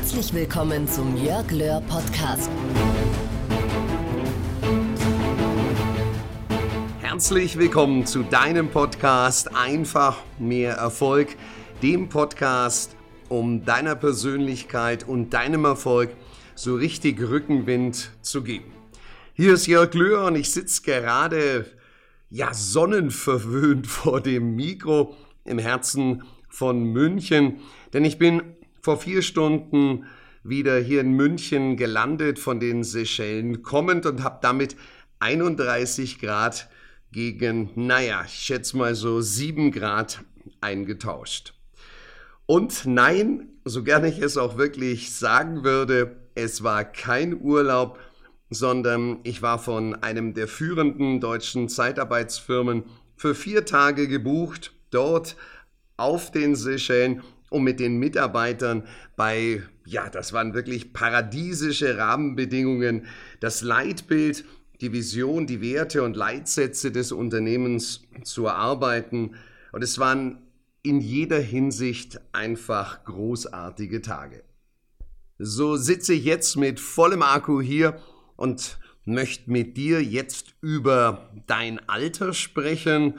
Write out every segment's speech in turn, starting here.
Herzlich willkommen zum Jörg Löhr Podcast. Herzlich willkommen zu deinem Podcast Einfach mehr Erfolg, dem Podcast, um deiner Persönlichkeit und deinem Erfolg so richtig Rückenwind zu geben. Hier ist Jörg Löhr und ich sitze gerade ja sonnenverwöhnt vor dem Mikro im Herzen von München, denn ich bin vor vier Stunden wieder hier in München gelandet, von den Seychellen kommend und habe damit 31 Grad gegen, naja, ich schätze mal so 7 Grad eingetauscht. Und nein, so gerne ich es auch wirklich sagen würde, es war kein Urlaub, sondern ich war von einem der führenden deutschen Zeitarbeitsfirmen für vier Tage gebucht, dort auf den Seychellen, um mit den Mitarbeitern bei, ja, das waren wirklich paradiesische Rahmenbedingungen, das Leitbild, die Vision, die Werte und Leitsätze des Unternehmens zu erarbeiten. Und es waren in jeder Hinsicht einfach großartige Tage. So sitze ich jetzt mit vollem Akku hier und möchte mit dir jetzt über dein Alter sprechen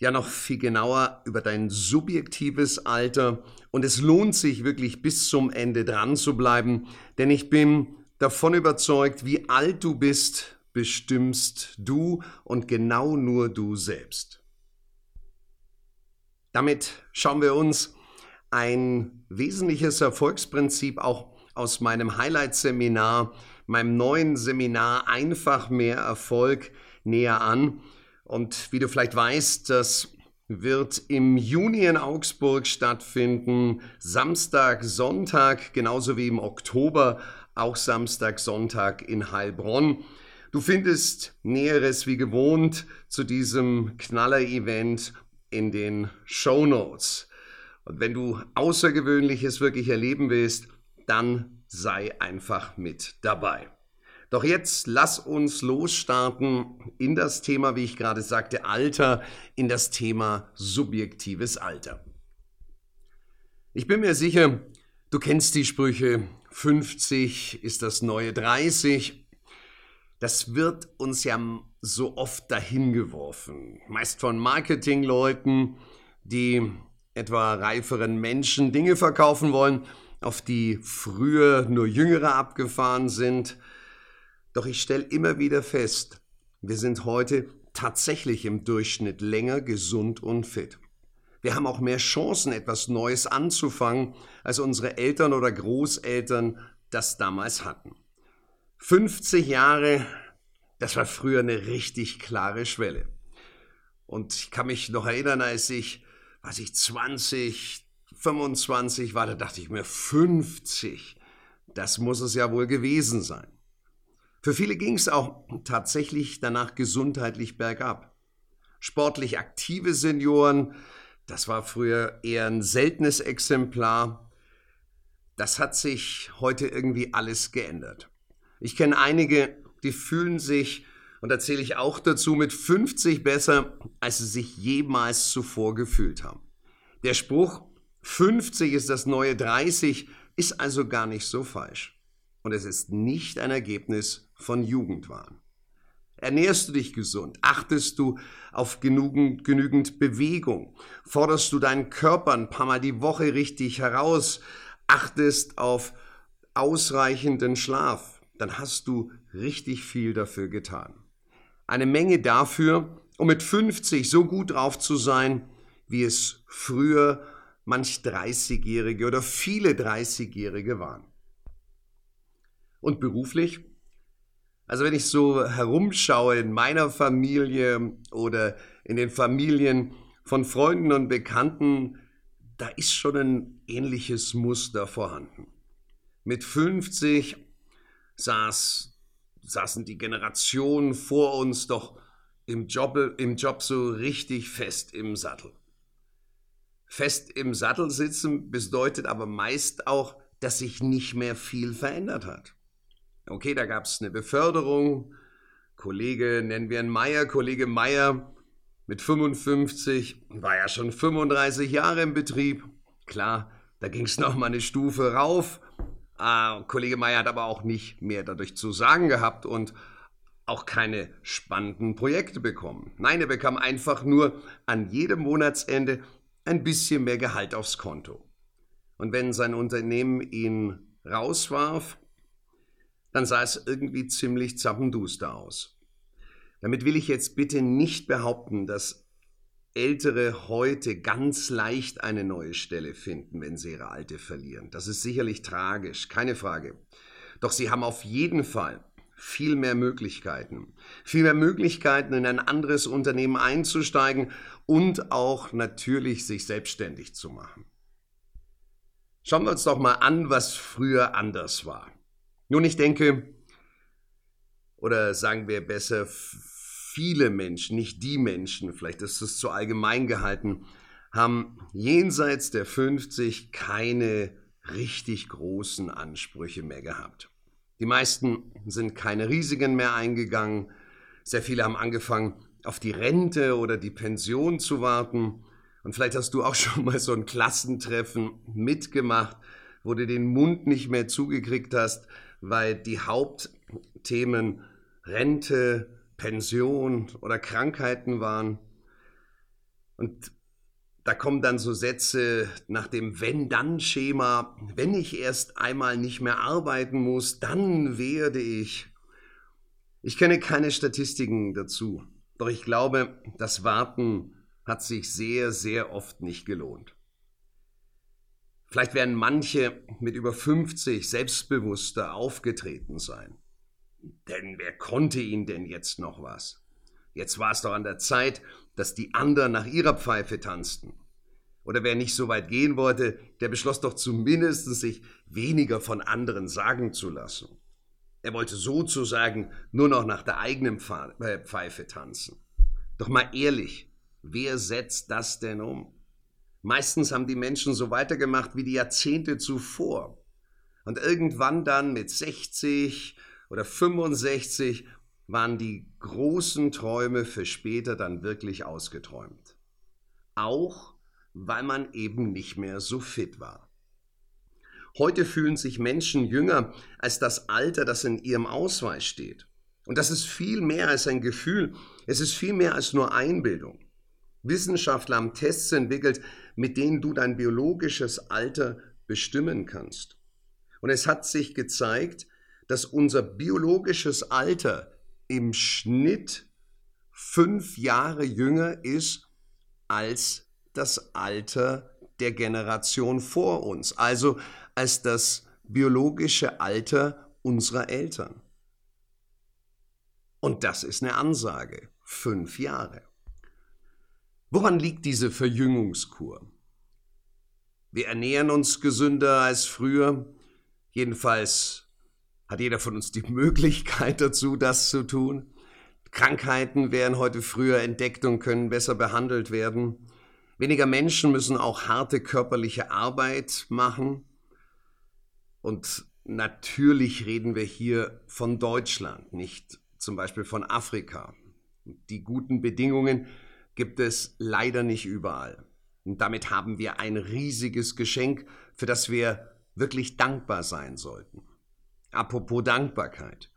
ja noch viel genauer über dein subjektives Alter. Und es lohnt sich wirklich bis zum Ende dran zu bleiben, denn ich bin davon überzeugt, wie alt du bist, bestimmst du und genau nur du selbst. Damit schauen wir uns ein wesentliches Erfolgsprinzip auch aus meinem Highlight-Seminar, meinem neuen Seminar Einfach mehr Erfolg näher an. Und wie du vielleicht weißt, das wird im Juni in Augsburg stattfinden, Samstag, Sonntag, genauso wie im Oktober, auch Samstag, Sonntag in Heilbronn. Du findest Näheres wie gewohnt zu diesem Knaller-Event in den Show Notes. Und wenn du Außergewöhnliches wirklich erleben willst, dann sei einfach mit dabei. Doch jetzt lass uns losstarten in das Thema, wie ich gerade sagte, Alter, in das Thema subjektives Alter. Ich bin mir sicher, du kennst die Sprüche 50 ist das neue 30. Das wird uns ja so oft dahin geworfen, meist von Marketingleuten, die etwa reiferen Menschen Dinge verkaufen wollen, auf die früher nur Jüngere abgefahren sind doch ich stelle immer wieder fest, wir sind heute tatsächlich im Durchschnitt länger gesund und fit. Wir haben auch mehr Chancen, etwas Neues anzufangen, als unsere Eltern oder Großeltern das damals hatten. 50 Jahre, das war früher eine richtig klare Schwelle. Und ich kann mich noch erinnern, als ich, was ich 20, 25 war, da dachte ich mir 50. Das muss es ja wohl gewesen sein. Für viele ging es auch tatsächlich danach gesundheitlich bergab. Sportlich aktive Senioren, das war früher eher ein seltenes Exemplar. Das hat sich heute irgendwie alles geändert. Ich kenne einige, die fühlen sich, und erzähle ich auch dazu, mit 50 besser, als sie sich jemals zuvor gefühlt haben. Der Spruch, 50 ist das neue 30, ist also gar nicht so falsch. Und es ist nicht ein Ergebnis von Jugendwahn. Ernährst du dich gesund? Achtest du auf genügend, genügend Bewegung? Forderst du deinen Körper ein paar Mal die Woche richtig heraus? Achtest auf ausreichenden Schlaf? Dann hast du richtig viel dafür getan. Eine Menge dafür, um mit 50 so gut drauf zu sein, wie es früher manch 30-Jährige oder viele 30-Jährige waren. Und beruflich? Also wenn ich so herumschaue in meiner Familie oder in den Familien von Freunden und Bekannten, da ist schon ein ähnliches Muster vorhanden. Mit 50 saß, saßen die Generationen vor uns doch im Job, im Job so richtig fest im Sattel. Fest im Sattel sitzen bedeutet aber meist auch, dass sich nicht mehr viel verändert hat. Okay, da gab es eine Beförderung. Kollege, nennen wir ihn Meier, Kollege Meier mit 55, war ja schon 35 Jahre im Betrieb. Klar, Da ging es noch mal eine Stufe rauf. Äh, Kollege Meyer hat aber auch nicht mehr dadurch zu sagen gehabt und auch keine spannenden Projekte bekommen. Nein, er bekam einfach nur an jedem Monatsende ein bisschen mehr Gehalt aufs Konto. Und wenn sein Unternehmen ihn rauswarf, dann sah es irgendwie ziemlich zappenduster aus. Damit will ich jetzt bitte nicht behaupten, dass Ältere heute ganz leicht eine neue Stelle finden, wenn sie ihre alte verlieren. Das ist sicherlich tragisch, keine Frage. Doch sie haben auf jeden Fall viel mehr Möglichkeiten. Viel mehr Möglichkeiten, in ein anderes Unternehmen einzusteigen und auch natürlich sich selbstständig zu machen. Schauen wir uns doch mal an, was früher anders war. Nun, ich denke, oder sagen wir besser, viele Menschen, nicht die Menschen, vielleicht ist es zu allgemein gehalten, haben jenseits der 50 keine richtig großen Ansprüche mehr gehabt. Die meisten sind keine Risiken mehr eingegangen. Sehr viele haben angefangen, auf die Rente oder die Pension zu warten. Und vielleicht hast du auch schon mal so ein Klassentreffen mitgemacht, wo du den Mund nicht mehr zugekriegt hast, weil die Hauptthemen Rente, Pension oder Krankheiten waren. Und da kommen dann so Sätze nach dem Wenn-Dann-Schema, wenn ich erst einmal nicht mehr arbeiten muss, dann werde ich. Ich kenne keine Statistiken dazu, doch ich glaube, das Warten hat sich sehr, sehr oft nicht gelohnt. Vielleicht werden manche mit über 50 selbstbewusster aufgetreten sein. Denn wer konnte ihnen denn jetzt noch was? Jetzt war es doch an der Zeit, dass die anderen nach ihrer Pfeife tanzten. Oder wer nicht so weit gehen wollte, der beschloss doch zumindest, sich weniger von anderen sagen zu lassen. Er wollte sozusagen nur noch nach der eigenen äh, Pfeife tanzen. Doch mal ehrlich, wer setzt das denn um? Meistens haben die Menschen so weitergemacht wie die Jahrzehnte zuvor. Und irgendwann dann mit 60 oder 65 waren die großen Träume für später dann wirklich ausgeträumt. Auch weil man eben nicht mehr so fit war. Heute fühlen sich Menschen jünger als das Alter, das in ihrem Ausweis steht. Und das ist viel mehr als ein Gefühl, es ist viel mehr als nur Einbildung. Wissenschaftler haben Tests entwickelt, mit denen du dein biologisches Alter bestimmen kannst. Und es hat sich gezeigt, dass unser biologisches Alter im Schnitt fünf Jahre jünger ist als das Alter der Generation vor uns, also als das biologische Alter unserer Eltern. Und das ist eine Ansage. Fünf Jahre. Woran liegt diese Verjüngungskur? Wir ernähren uns gesünder als früher. Jedenfalls hat jeder von uns die Möglichkeit dazu, das zu tun. Krankheiten werden heute früher entdeckt und können besser behandelt werden. Weniger Menschen müssen auch harte körperliche Arbeit machen. Und natürlich reden wir hier von Deutschland, nicht zum Beispiel von Afrika. Die guten Bedingungen gibt es leider nicht überall. Und damit haben wir ein riesiges Geschenk, für das wir wirklich dankbar sein sollten. Apropos Dankbarkeit.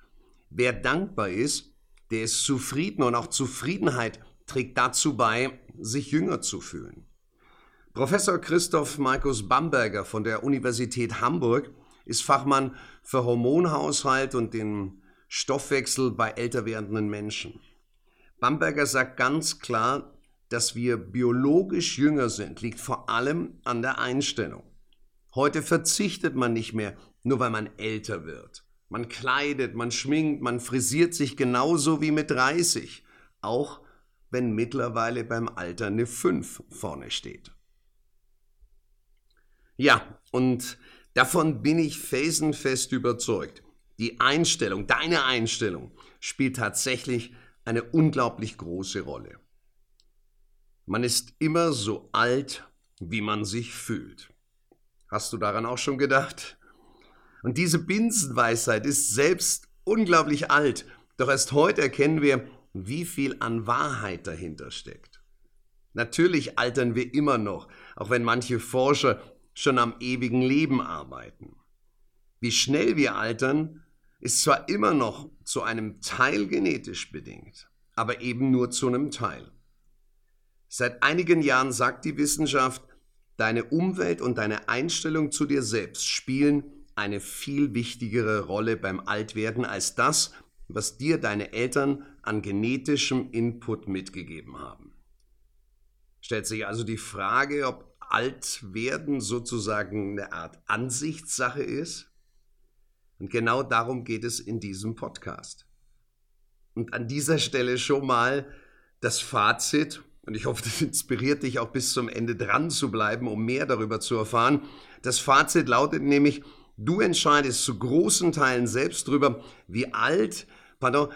Wer dankbar ist, der ist zufrieden und auch Zufriedenheit trägt dazu bei, sich jünger zu fühlen. Professor Christoph Markus Bamberger von der Universität Hamburg ist Fachmann für Hormonhaushalt und den Stoffwechsel bei älter werdenden Menschen. Bamberger sagt ganz klar, dass wir biologisch jünger sind, liegt vor allem an der Einstellung. Heute verzichtet man nicht mehr nur weil man älter wird. Man kleidet, man schminkt, man frisiert sich genauso wie mit 30, auch wenn mittlerweile beim Alter eine 5 vorne steht. Ja, und davon bin ich felsenfest überzeugt. Die Einstellung, deine Einstellung, spielt tatsächlich eine unglaublich große Rolle. Man ist immer so alt, wie man sich fühlt. Hast du daran auch schon gedacht? Und diese Binsenweisheit ist selbst unglaublich alt, doch erst heute erkennen wir, wie viel an Wahrheit dahinter steckt. Natürlich altern wir immer noch, auch wenn manche Forscher schon am ewigen Leben arbeiten. Wie schnell wir altern, ist zwar immer noch zu einem Teil genetisch bedingt, aber eben nur zu einem Teil. Seit einigen Jahren sagt die Wissenschaft, deine Umwelt und deine Einstellung zu dir selbst spielen eine viel wichtigere Rolle beim Altwerden als das, was dir deine Eltern an genetischem Input mitgegeben haben. Stellt sich also die Frage, ob Altwerden sozusagen eine Art Ansichtssache ist? Und genau darum geht es in diesem Podcast. Und an dieser Stelle schon mal das Fazit, und ich hoffe, das inspiriert dich auch bis zum Ende dran zu bleiben, um mehr darüber zu erfahren. Das Fazit lautet nämlich, du entscheidest zu großen Teilen selbst darüber, wie alt, pardon,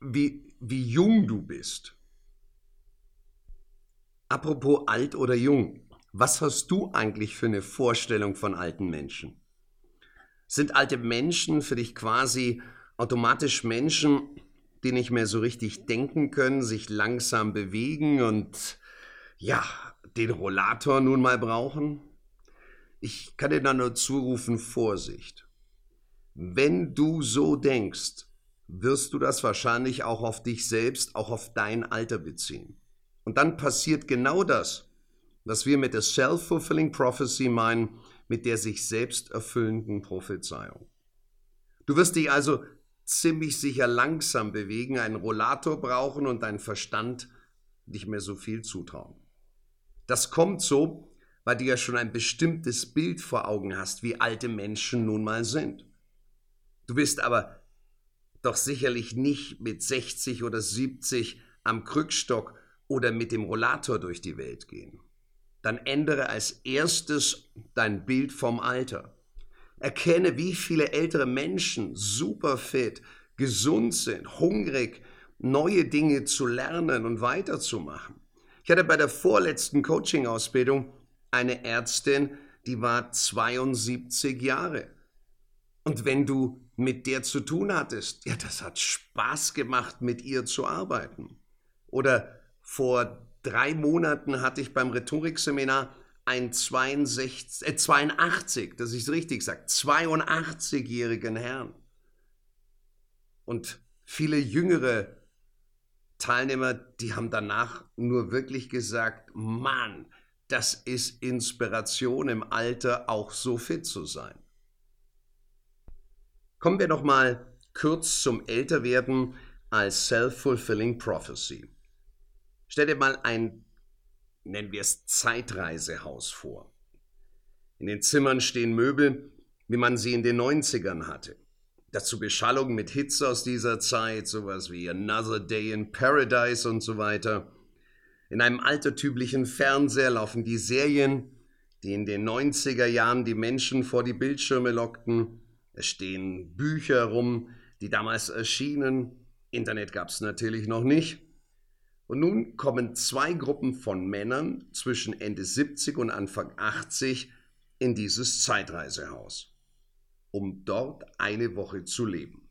wie, wie jung du bist. Apropos alt oder jung, was hast du eigentlich für eine Vorstellung von alten Menschen? Sind alte Menschen für dich quasi automatisch Menschen, die nicht mehr so richtig denken können, sich langsam bewegen und ja, den Rollator nun mal brauchen? Ich kann dir da nur zurufen, Vorsicht. Wenn du so denkst, wirst du das wahrscheinlich auch auf dich selbst, auch auf dein Alter beziehen. Und dann passiert genau das, was wir mit der Self-Fulfilling Prophecy meinen, mit der sich selbst erfüllenden Prophezeiung. Du wirst dich also ziemlich sicher langsam bewegen, einen Rollator brauchen und dein Verstand nicht mehr so viel zutrauen. Das kommt so, weil du ja schon ein bestimmtes Bild vor Augen hast, wie alte Menschen nun mal sind. Du bist aber doch sicherlich nicht mit 60 oder 70 am Krückstock oder mit dem Rollator durch die Welt gehen. Dann ändere als erstes dein Bild vom Alter. Erkenne, wie viele ältere Menschen super fit, gesund sind, hungrig, neue Dinge zu lernen und weiterzumachen. Ich hatte bei der vorletzten Coaching-Ausbildung eine Ärztin, die war 72 Jahre. Und wenn du mit der zu tun hattest, ja, das hat Spaß gemacht, mit ihr zu arbeiten. Oder vor drei Monaten hatte ich beim Rhetorikseminar ein 62, äh 82, dass ich es richtig sage, 82-jährigen Herrn. Und viele jüngere Teilnehmer, die haben danach nur wirklich gesagt, Mann, das ist Inspiration im Alter, auch so fit zu sein. Kommen wir noch mal kurz zum Älterwerden als Self-Fulfilling Prophecy. Stell dir mal ein, nennen wir es Zeitreisehaus vor. In den Zimmern stehen Möbel, wie man sie in den 90ern hatte. Dazu Beschallung mit Hits aus dieser Zeit, sowas wie Another Day in Paradise und so weiter. In einem altertümlichen Fernseher laufen die Serien, die in den 90er Jahren die Menschen vor die Bildschirme lockten. Es stehen Bücher rum, die damals erschienen. Internet gab es natürlich noch nicht. Und nun kommen zwei Gruppen von Männern zwischen Ende 70 und Anfang 80 in dieses Zeitreisehaus, um dort eine Woche zu leben.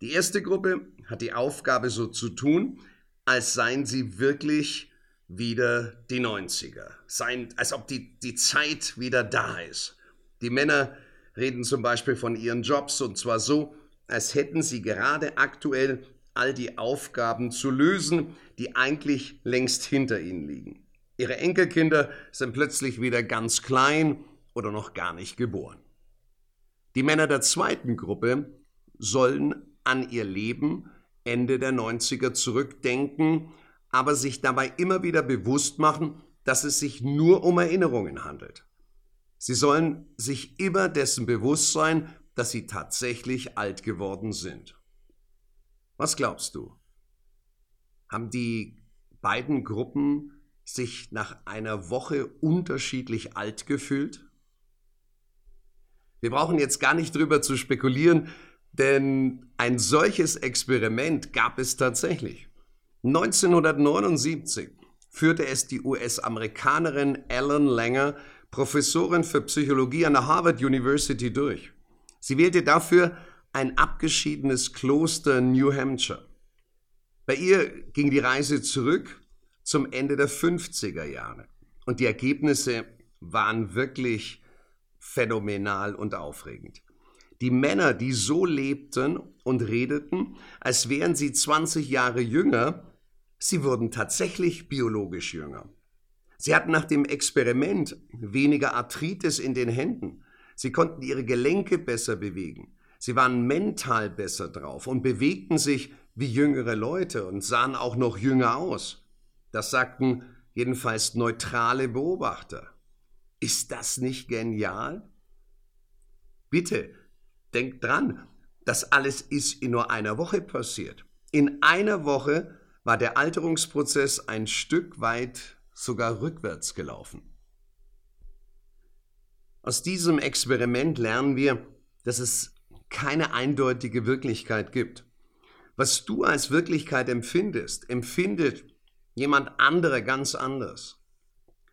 Die erste Gruppe hat die Aufgabe so zu tun, als seien sie wirklich wieder die 90er, seien, als ob die, die Zeit wieder da ist. Die Männer reden zum Beispiel von ihren Jobs und zwar so, als hätten sie gerade aktuell all die Aufgaben zu lösen, die eigentlich längst hinter ihnen liegen. Ihre Enkelkinder sind plötzlich wieder ganz klein oder noch gar nicht geboren. Die Männer der zweiten Gruppe sollen an ihr Leben Ende der 90er zurückdenken, aber sich dabei immer wieder bewusst machen, dass es sich nur um Erinnerungen handelt. Sie sollen sich immer dessen bewusst sein, dass sie tatsächlich alt geworden sind. Was glaubst du? Haben die beiden Gruppen sich nach einer Woche unterschiedlich alt gefühlt? Wir brauchen jetzt gar nicht drüber zu spekulieren, denn ein solches Experiment gab es tatsächlich. 1979 führte es die US-Amerikanerin Ellen Langer, Professorin für Psychologie an der Harvard University, durch. Sie wählte dafür ein abgeschiedenes Kloster New Hampshire. Bei ihr ging die Reise zurück zum Ende der 50er Jahre. Und die Ergebnisse waren wirklich phänomenal und aufregend. Die Männer, die so lebten und redeten, als wären sie 20 Jahre jünger, sie wurden tatsächlich biologisch jünger. Sie hatten nach dem Experiment weniger Arthritis in den Händen. Sie konnten ihre Gelenke besser bewegen. Sie waren mental besser drauf und bewegten sich wie jüngere Leute und sahen auch noch jünger aus. Das sagten jedenfalls neutrale Beobachter. Ist das nicht genial? Bitte, denkt dran, das alles ist in nur einer Woche passiert. In einer Woche war der Alterungsprozess ein Stück weit sogar rückwärts gelaufen. Aus diesem Experiment lernen wir, dass es keine eindeutige Wirklichkeit gibt. Was du als Wirklichkeit empfindest, empfindet jemand anderer ganz anders.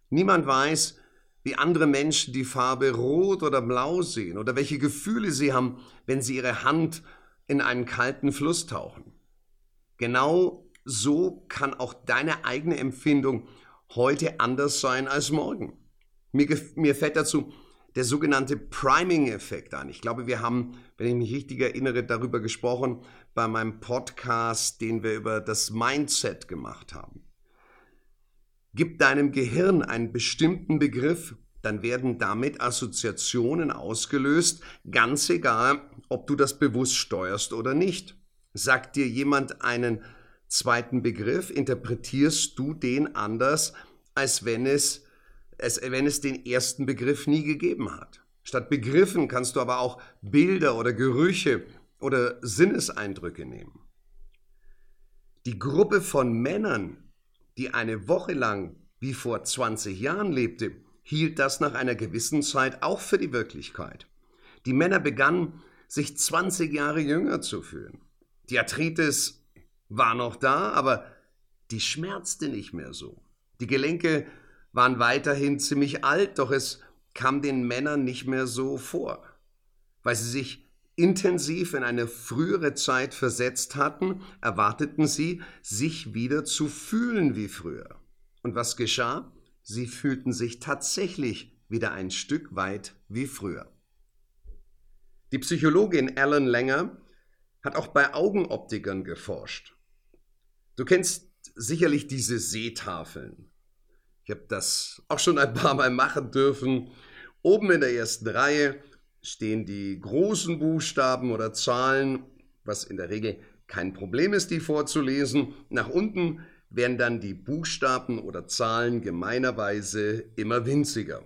Niemand weiß, wie andere Menschen die Farbe rot oder blau sehen oder welche Gefühle sie haben, wenn sie ihre Hand in einen kalten Fluss tauchen. Genau so kann auch deine eigene Empfindung heute anders sein als morgen. Mir, mir fällt dazu der sogenannte Priming-Effekt an. Ich glaube, wir haben, wenn ich mich richtig erinnere, darüber gesprochen bei meinem Podcast, den wir über das Mindset gemacht haben. Gib deinem Gehirn einen bestimmten Begriff, dann werden damit Assoziationen ausgelöst, ganz egal, ob du das bewusst steuerst oder nicht. Sagt dir jemand einen zweiten Begriff, interpretierst du den anders, als wenn es, als wenn es den ersten Begriff nie gegeben hat. Statt Begriffen kannst du aber auch Bilder oder Gerüche oder Sinneseindrücke nehmen. Die Gruppe von Männern, die eine Woche lang wie vor 20 Jahren lebte, hielt das nach einer gewissen Zeit auch für die Wirklichkeit. Die Männer begannen, sich 20 Jahre jünger zu fühlen. Die Arthritis war noch da, aber die schmerzte nicht mehr so. Die Gelenke waren weiterhin ziemlich alt, doch es kam den Männern nicht mehr so vor, weil sie sich intensiv in eine frühere Zeit versetzt hatten, erwarteten sie, sich wieder zu fühlen wie früher. Und was geschah? Sie fühlten sich tatsächlich wieder ein Stück weit wie früher. Die Psychologin Alan Langer hat auch bei Augenoptikern geforscht. Du kennst sicherlich diese Seetafeln. Ich habe das auch schon ein paar Mal machen dürfen. Oben in der ersten Reihe stehen die großen Buchstaben oder Zahlen, was in der Regel kein Problem ist, die vorzulesen. Nach unten werden dann die Buchstaben oder Zahlen gemeinerweise immer winziger.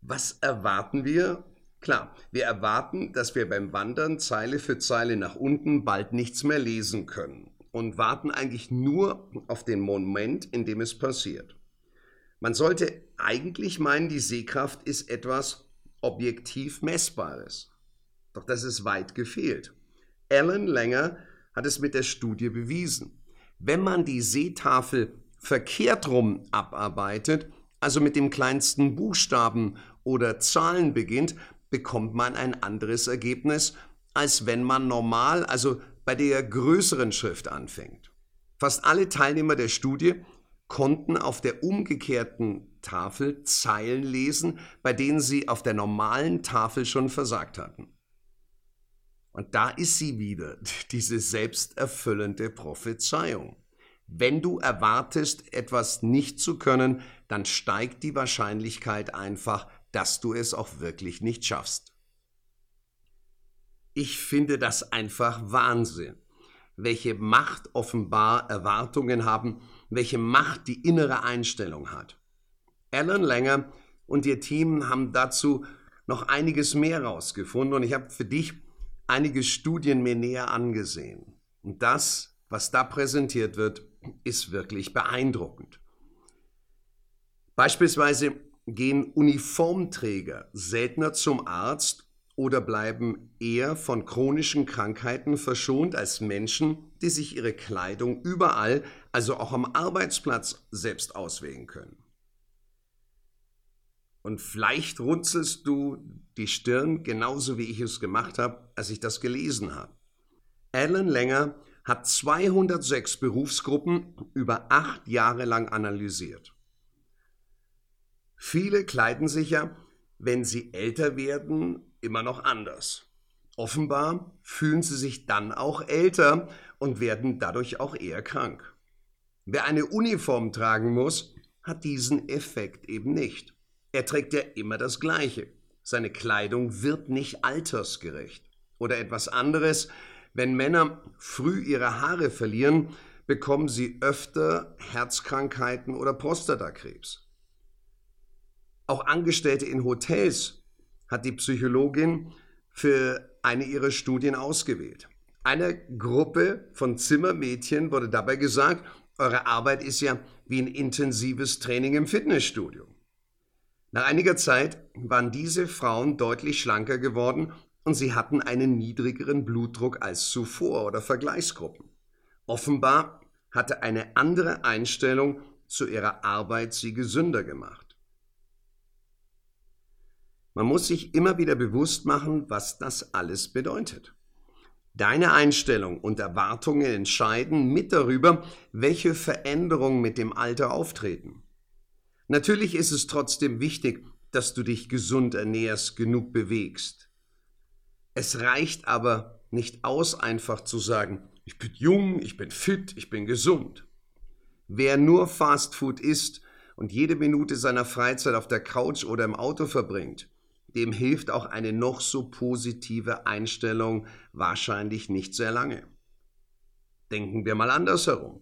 Was erwarten wir? Klar, wir erwarten, dass wir beim Wandern Zeile für Zeile nach unten bald nichts mehr lesen können und warten eigentlich nur auf den Moment, in dem es passiert. Man sollte eigentlich meinen, die Sehkraft ist etwas, objektiv Messbares. Doch das ist weit gefehlt. Alan Langer hat es mit der Studie bewiesen. Wenn man die Seetafel verkehrt rum abarbeitet, also mit dem kleinsten Buchstaben oder Zahlen beginnt, bekommt man ein anderes Ergebnis, als wenn man normal, also bei der größeren Schrift anfängt. Fast alle Teilnehmer der Studie konnten auf der umgekehrten Tafel Zeilen lesen, bei denen sie auf der normalen Tafel schon versagt hatten. Und da ist sie wieder, diese selbsterfüllende Prophezeiung. Wenn du erwartest, etwas nicht zu können, dann steigt die Wahrscheinlichkeit einfach, dass du es auch wirklich nicht schaffst. Ich finde das einfach Wahnsinn, welche Macht offenbar Erwartungen haben, welche Macht die innere Einstellung hat. Alan Langer und ihr Team haben dazu noch einiges mehr rausgefunden und ich habe für dich einige Studien mir näher angesehen. Und das, was da präsentiert wird, ist wirklich beeindruckend. Beispielsweise gehen Uniformträger seltener zum Arzt oder bleiben eher von chronischen Krankheiten verschont als Menschen, die sich ihre Kleidung überall, also auch am Arbeitsplatz, selbst auswählen können. Und vielleicht runzelst du die Stirn genauso wie ich es gemacht habe, als ich das gelesen habe. Alan Langer hat 206 Berufsgruppen über acht Jahre lang analysiert. Viele kleiden sich ja wenn sie älter werden, immer noch anders. Offenbar fühlen sie sich dann auch älter und werden dadurch auch eher krank. Wer eine Uniform tragen muss, hat diesen Effekt eben nicht. Er trägt ja immer das Gleiche. Seine Kleidung wird nicht altersgerecht. Oder etwas anderes, wenn Männer früh ihre Haare verlieren, bekommen sie öfter Herzkrankheiten oder Prostatakrebs. Auch Angestellte in Hotels hat die Psychologin für eine ihrer Studien ausgewählt. Einer Gruppe von Zimmermädchen wurde dabei gesagt, eure Arbeit ist ja wie ein intensives Training im Fitnessstudio. Nach einiger Zeit waren diese Frauen deutlich schlanker geworden und sie hatten einen niedrigeren Blutdruck als zuvor oder Vergleichsgruppen. Offenbar hatte eine andere Einstellung zu ihrer Arbeit sie gesünder gemacht. Man muss sich immer wieder bewusst machen, was das alles bedeutet. Deine Einstellung und Erwartungen entscheiden mit darüber, welche Veränderungen mit dem Alter auftreten. Natürlich ist es trotzdem wichtig, dass du dich gesund ernährst, genug bewegst. Es reicht aber nicht aus, einfach zu sagen, ich bin jung, ich bin fit, ich bin gesund. Wer nur Fastfood isst und jede Minute seiner Freizeit auf der Couch oder im Auto verbringt, dem hilft auch eine noch so positive Einstellung wahrscheinlich nicht sehr lange. Denken wir mal andersherum.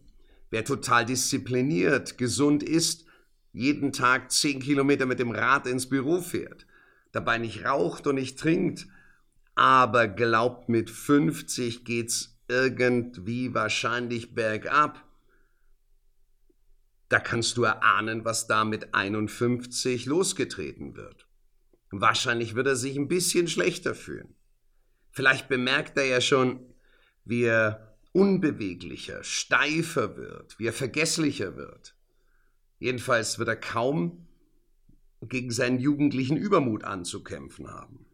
Wer total diszipliniert, gesund ist, jeden Tag zehn Kilometer mit dem Rad ins Büro fährt, dabei nicht raucht und nicht trinkt, aber glaubt, mit 50 geht's irgendwie wahrscheinlich bergab, da kannst du erahnen, was da mit 51 losgetreten wird. Wahrscheinlich wird er sich ein bisschen schlechter fühlen. Vielleicht bemerkt er ja schon, wie er unbeweglicher, steifer wird, wie er vergesslicher wird. Jedenfalls wird er kaum gegen seinen jugendlichen Übermut anzukämpfen haben.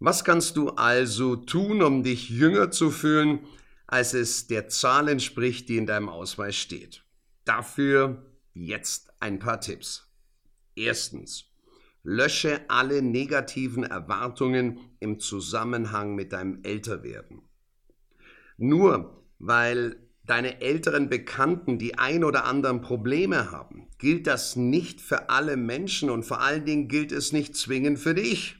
Was kannst du also tun, um dich jünger zu fühlen, als es der Zahl entspricht, die in deinem Ausweis steht? Dafür jetzt ein paar Tipps. Erstens, lösche alle negativen Erwartungen im Zusammenhang mit deinem Älterwerden. Nur weil deine älteren Bekannten die ein oder anderen Probleme haben, gilt das nicht für alle Menschen und vor allen Dingen gilt es nicht zwingend für dich.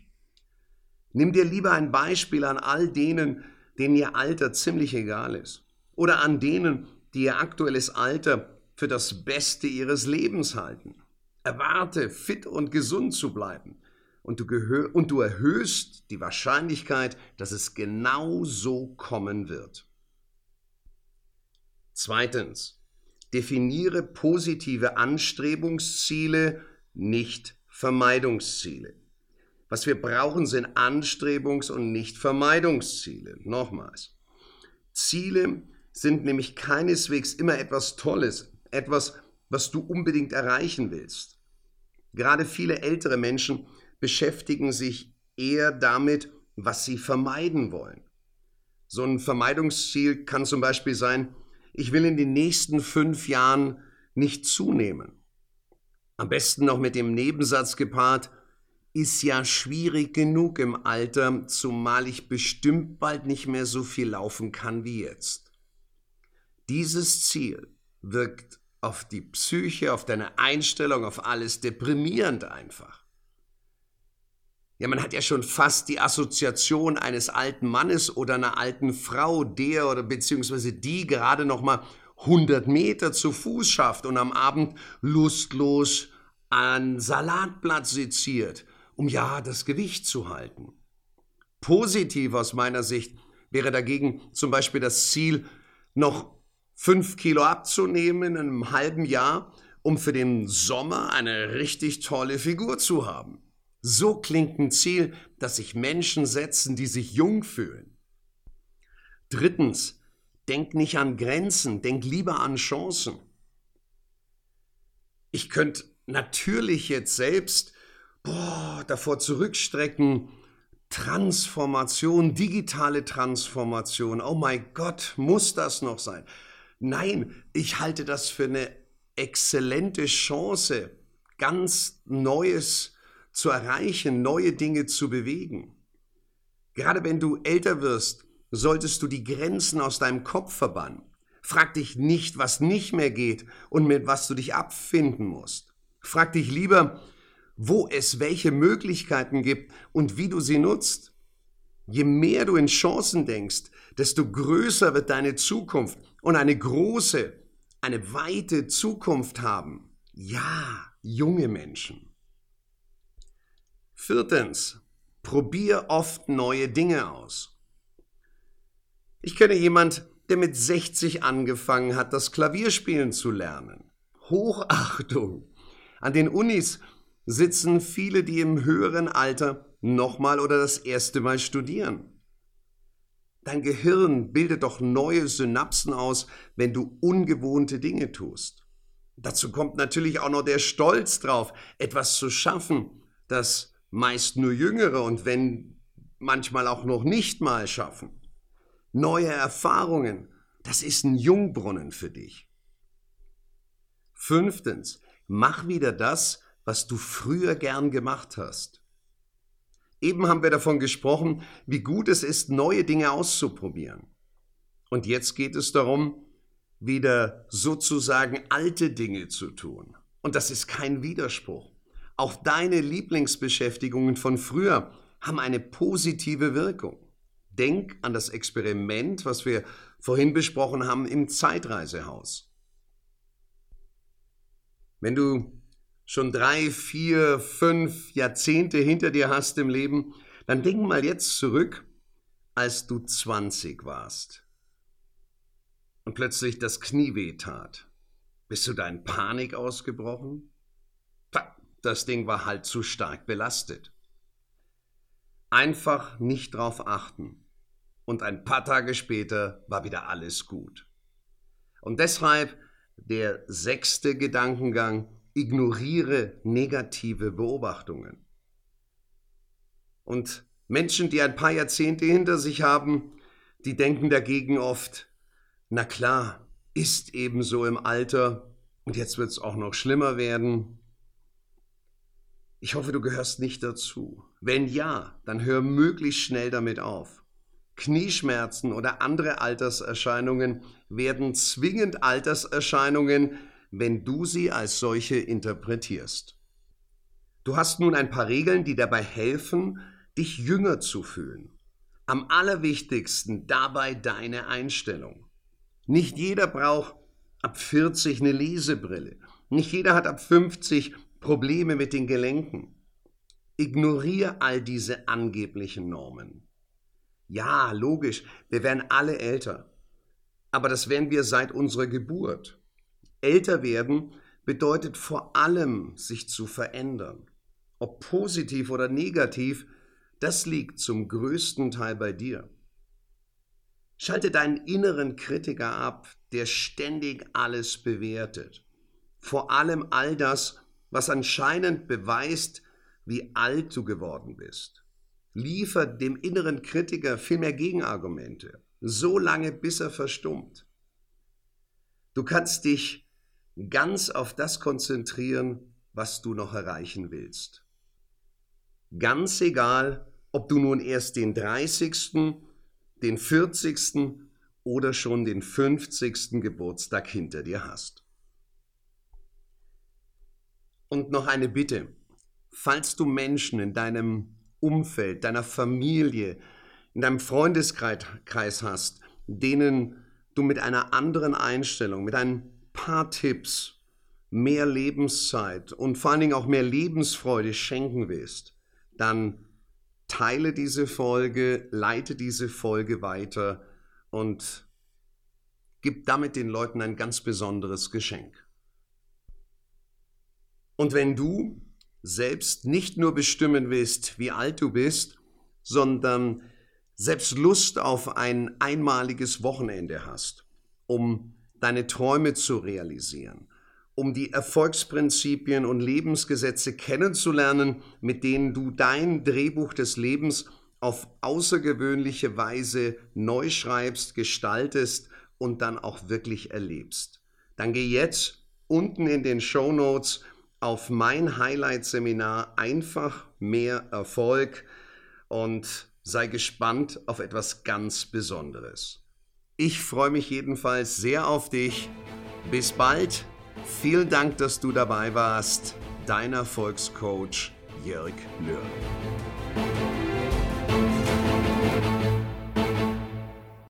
Nimm dir lieber ein Beispiel an all denen, denen ihr Alter ziemlich egal ist. Oder an denen, die ihr aktuelles Alter für das Beste ihres Lebens halten. Erwarte, fit und gesund zu bleiben. Und du, und du erhöhst die Wahrscheinlichkeit, dass es genau so kommen wird. Zweitens, definiere positive Anstrebungsziele, nicht Vermeidungsziele. Was wir brauchen, sind Anstrebungs- und nicht Vermeidungsziele. Nochmals. Ziele sind nämlich keineswegs immer etwas Tolles, etwas, was du unbedingt erreichen willst. Gerade viele ältere Menschen beschäftigen sich eher damit, was sie vermeiden wollen. So ein Vermeidungsziel kann zum Beispiel sein, ich will in den nächsten fünf Jahren nicht zunehmen. Am besten noch mit dem Nebensatz gepaart, ist ja schwierig genug im Alter, zumal ich bestimmt bald nicht mehr so viel laufen kann wie jetzt. Dieses Ziel wirkt auf die Psyche, auf deine Einstellung, auf alles deprimierend einfach. Ja, man hat ja schon fast die Assoziation eines alten Mannes oder einer alten Frau, der oder beziehungsweise die gerade noch mal 100 Meter zu Fuß schafft und am Abend lustlos an Salatblatt seziert, um ja das Gewicht zu halten. Positiv aus meiner Sicht wäre dagegen zum Beispiel das Ziel, noch fünf Kilo abzunehmen in einem halben Jahr, um für den Sommer eine richtig tolle Figur zu haben. So klingt ein Ziel, das sich Menschen setzen, die sich jung fühlen. Drittens, denk nicht an Grenzen, denk lieber an Chancen. Ich könnte natürlich jetzt selbst boah, davor zurückstrecken, Transformation, digitale Transformation. Oh mein Gott, muss das noch sein? Nein, ich halte das für eine exzellente Chance, ganz Neues zu erreichen, neue Dinge zu bewegen. Gerade wenn du älter wirst, solltest du die Grenzen aus deinem Kopf verbannen. Frag dich nicht, was nicht mehr geht und mit was du dich abfinden musst. Frag dich lieber, wo es welche Möglichkeiten gibt und wie du sie nutzt. Je mehr du in Chancen denkst, desto größer wird deine Zukunft und eine große, eine weite Zukunft haben. Ja, junge Menschen. Viertens, probier oft neue Dinge aus. Ich kenne jemand, der mit 60 angefangen hat, das Klavierspielen zu lernen. Hochachtung! An den Unis sitzen viele, die im höheren Alter nochmal oder das erste Mal studieren. Dein Gehirn bildet doch neue Synapsen aus, wenn du ungewohnte Dinge tust. Dazu kommt natürlich auch noch der Stolz drauf, etwas zu schaffen, das meist nur Jüngere und wenn manchmal auch noch nicht mal schaffen. Neue Erfahrungen, das ist ein Jungbrunnen für dich. Fünftens, mach wieder das, was du früher gern gemacht hast. Eben haben wir davon gesprochen, wie gut es ist, neue Dinge auszuprobieren. Und jetzt geht es darum, wieder sozusagen alte Dinge zu tun. Und das ist kein Widerspruch. Auch deine Lieblingsbeschäftigungen von früher haben eine positive Wirkung. Denk an das Experiment, was wir vorhin besprochen haben im Zeitreisehaus. Wenn du schon drei, vier, fünf Jahrzehnte hinter dir hast im Leben, dann denk mal jetzt zurück, als du 20 warst und plötzlich das Knie weh tat. Bist du da in Panik ausgebrochen? Das Ding war halt zu stark belastet. Einfach nicht drauf achten. Und ein paar Tage später war wieder alles gut. Und deshalb der sechste Gedankengang, ignoriere negative Beobachtungen. Und Menschen, die ein paar Jahrzehnte hinter sich haben, die denken dagegen oft, na klar, ist ebenso im Alter und jetzt wird es auch noch schlimmer werden. Ich hoffe, du gehörst nicht dazu. Wenn ja, dann hör möglichst schnell damit auf. Knieschmerzen oder andere Alterserscheinungen werden zwingend Alterserscheinungen, wenn du sie als solche interpretierst. Du hast nun ein paar Regeln, die dabei helfen, dich jünger zu fühlen. Am allerwichtigsten dabei deine Einstellung. Nicht jeder braucht ab 40 eine Lesebrille. Nicht jeder hat ab 50 Probleme mit den Gelenken. Ignoriere all diese angeblichen Normen. Ja, logisch, wir werden alle älter. Aber das werden wir seit unserer Geburt. Älter werden bedeutet vor allem, sich zu verändern. Ob positiv oder negativ, das liegt zum größten Teil bei dir. Schalte deinen inneren Kritiker ab, der ständig alles bewertet. Vor allem all das, was anscheinend beweist, wie alt du geworden bist. Liefer dem inneren Kritiker vielmehr Gegenargumente, so lange bis er verstummt. Du kannst dich ganz auf das konzentrieren, was du noch erreichen willst. Ganz egal, ob du nun erst den 30., den 40. oder schon den 50. Geburtstag hinter dir hast. Und noch eine Bitte. Falls du Menschen in deinem Umfeld, deiner Familie, in deinem Freundeskreis hast, denen du mit einer anderen Einstellung, mit ein paar Tipps mehr Lebenszeit und vor allen Dingen auch mehr Lebensfreude schenken willst, dann teile diese Folge, leite diese Folge weiter und gib damit den Leuten ein ganz besonderes Geschenk. Und wenn du selbst nicht nur bestimmen willst, wie alt du bist, sondern selbst Lust auf ein einmaliges Wochenende hast, um deine Träume zu realisieren, um die Erfolgsprinzipien und Lebensgesetze kennenzulernen, mit denen du dein Drehbuch des Lebens auf außergewöhnliche Weise neu schreibst, gestaltest und dann auch wirklich erlebst. Dann geh jetzt unten in den Show Notes auf mein Highlight-Seminar Einfach mehr Erfolg und sei gespannt auf etwas ganz Besonderes. Ich freue mich jedenfalls sehr auf dich. Bis bald. Vielen Dank, dass du dabei warst. Dein Erfolgscoach Jörg Löhr.